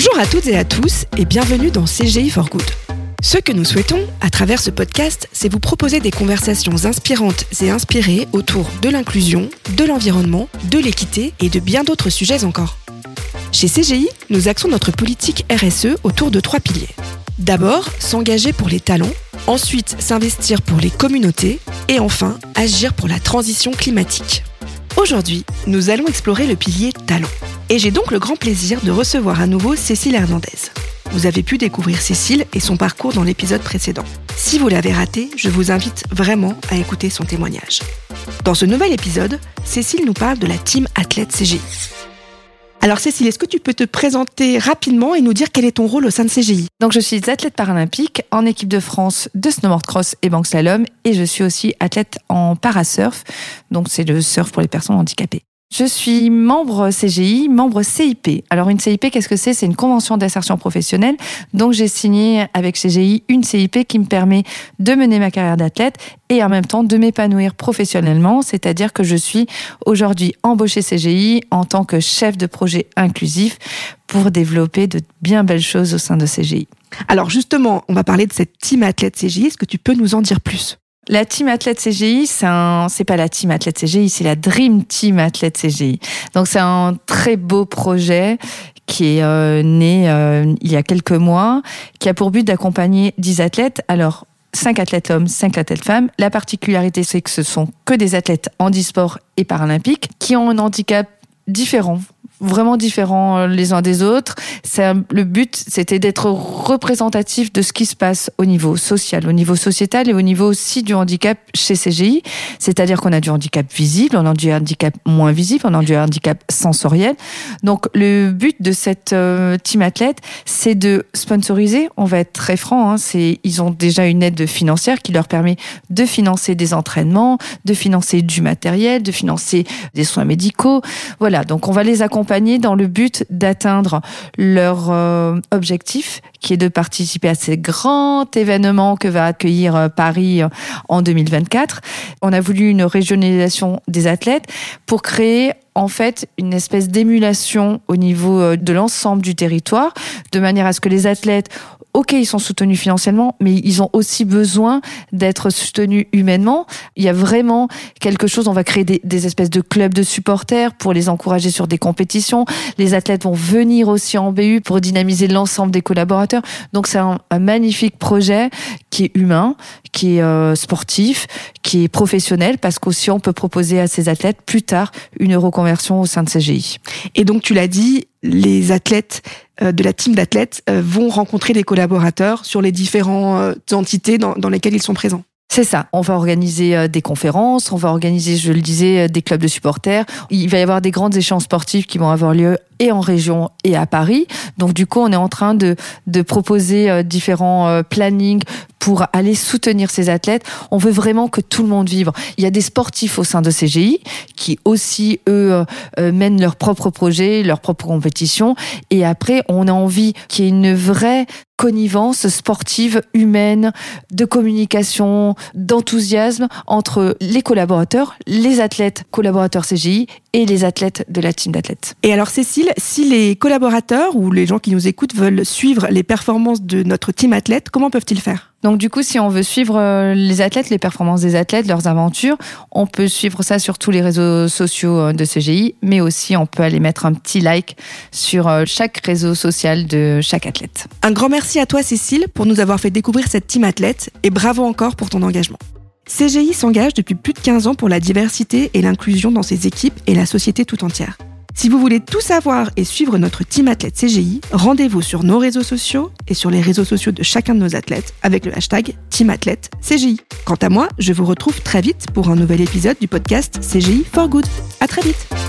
Bonjour à toutes et à tous et bienvenue dans CGI for Good. Ce que nous souhaitons, à travers ce podcast, c'est vous proposer des conversations inspirantes et inspirées autour de l'inclusion, de l'environnement, de l'équité et de bien d'autres sujets encore. Chez CGI, nous axons notre politique RSE autour de trois piliers. D'abord, s'engager pour les talents, ensuite s'investir pour les communautés et enfin agir pour la transition climatique. Aujourd'hui, nous allons explorer le pilier talent. Et j'ai donc le grand plaisir de recevoir à nouveau Cécile Hernandez. Vous avez pu découvrir Cécile et son parcours dans l'épisode précédent. Si vous l'avez raté, je vous invite vraiment à écouter son témoignage. Dans ce nouvel épisode, Cécile nous parle de la team athlète CGI. Alors Cécile, est-ce que tu peux te présenter rapidement et nous dire quel est ton rôle au sein de CGI Donc je suis athlète paralympique en équipe de France de snowboard cross et bank slalom et je suis aussi athlète en parasurf. Donc c'est le surf pour les personnes handicapées. Je suis membre CGI, membre CIP. Alors une CIP, qu'est-ce que c'est? C'est une convention d'insertion professionnelle. Donc j'ai signé avec CGI une CIP qui me permet de mener ma carrière d'athlète et en même temps de m'épanouir professionnellement. C'est-à-dire que je suis aujourd'hui embauchée CGI en tant que chef de projet inclusif pour développer de bien belles choses au sein de CGI. Alors justement, on va parler de cette team athlète CGI. Est-ce que tu peux nous en dire plus? La team athlète CGI, c'est pas la team athlète CGI, c'est la Dream Team athlète CGI. Donc c'est un très beau projet qui est euh, né euh, il y a quelques mois, qui a pour but d'accompagner 10 athlètes. Alors 5 athlètes hommes, 5 athlètes femmes. La particularité, c'est que ce sont que des athlètes handisport et paralympiques qui ont un handicap différent vraiment différents euh, les uns des autres. C'est le but, c'était d'être représentatif de ce qui se passe au niveau social, au niveau sociétal et au niveau aussi du handicap chez CGI. C'est-à-dire qu'on a du handicap visible, on a du handicap moins visible, on a du handicap sensoriel. Donc le but de cette euh, team athlète, c'est de sponsoriser. On va être très franc. Hein, c'est ils ont déjà une aide financière qui leur permet de financer des entraînements, de financer du matériel, de financer des soins médicaux. Voilà. Donc on va les accompagner dans le but d'atteindre leur euh, objectif, qui est de participer à ces grands événements que va accueillir euh, Paris euh, en 2024. On a voulu une régionalisation des athlètes pour créer en fait une espèce d'émulation au niveau de l'ensemble du territoire, de manière à ce que les athlètes ok, ils sont soutenus financièrement, mais ils ont aussi besoin d'être soutenus humainement. Il y a vraiment quelque chose, on va créer des, espèces de clubs de supporters pour les encourager sur des compétitions. Les athlètes vont venir aussi en BU pour dynamiser l'ensemble des collaborateurs. Donc c'est un, magnifique projet qui est humain, qui est euh, sportif, qui est professionnel, parce qu'aussi on peut proposer à ces athlètes plus tard une reconversion au sein de CGI. Et donc tu l'as dit, les athlètes euh, de la team d'athlètes euh, vont rencontrer des collaborateurs sur les différentes entités dans, dans lesquelles ils sont présents. C'est ça. On va organiser des conférences, on va organiser, je le disais, des clubs de supporters. Il va y avoir des grandes échéances sportives qui vont avoir lieu et en région et à Paris. Donc du coup, on est en train de, de proposer différents plannings pour aller soutenir ces athlètes. On veut vraiment que tout le monde vive. Il y a des sportifs au sein de CGI qui aussi, eux, euh, euh, mènent leurs propres projets, leurs propres compétitions. Et après, on a envie qu'il y ait une vraie connivence sportive, humaine, de communication, d'enthousiasme entre les collaborateurs, les athlètes collaborateurs CGI et les athlètes de la team d'athlètes. Et alors Cécile, si les collaborateurs ou les gens qui nous écoutent veulent suivre les performances de notre team athlète, comment peuvent-ils faire? Donc du coup, si on veut suivre euh, les athlètes, les performances des athlètes, leurs aventures, on peut suivre ça sur tous les réseaux sociaux euh, de CGI, mais aussi on peut aller mettre un petit like sur euh, chaque réseau social de chaque athlète. Un grand merci à toi Cécile pour nous avoir fait découvrir cette team athlète et bravo encore pour ton engagement. CGI s'engage depuis plus de 15 ans pour la diversité et l'inclusion dans ses équipes et la société tout entière. Si vous voulez tout savoir et suivre notre team athlète CGI, rendez-vous sur nos réseaux sociaux et sur les réseaux sociaux de chacun de nos athlètes avec le hashtag Team Athlète CGI. Quant à moi, je vous retrouve très vite pour un nouvel épisode du podcast CGI for Good. À très vite!